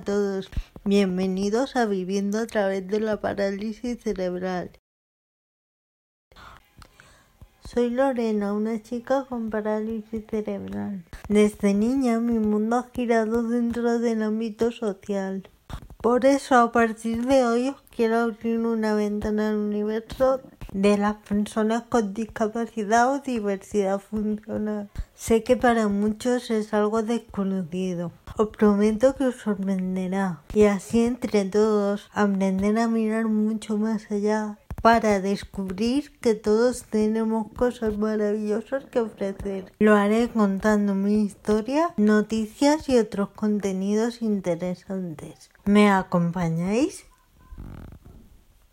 todos. Bienvenidos a Viviendo a través de la parálisis cerebral. Soy Lorena, una chica con parálisis cerebral. Desde niña mi mundo ha girado dentro del ámbito social. Por eso a partir de hoy os quiero abrir una ventana al universo de las personas con discapacidad o diversidad funcional. Sé que para muchos es algo desconocido. Os prometo que os sorprenderá y así entre todos aprender a mirar mucho más allá para descubrir que todos tenemos cosas maravillosas que ofrecer. Lo haré contando mi historia, noticias y otros contenidos interesantes. ¿Me acompañáis?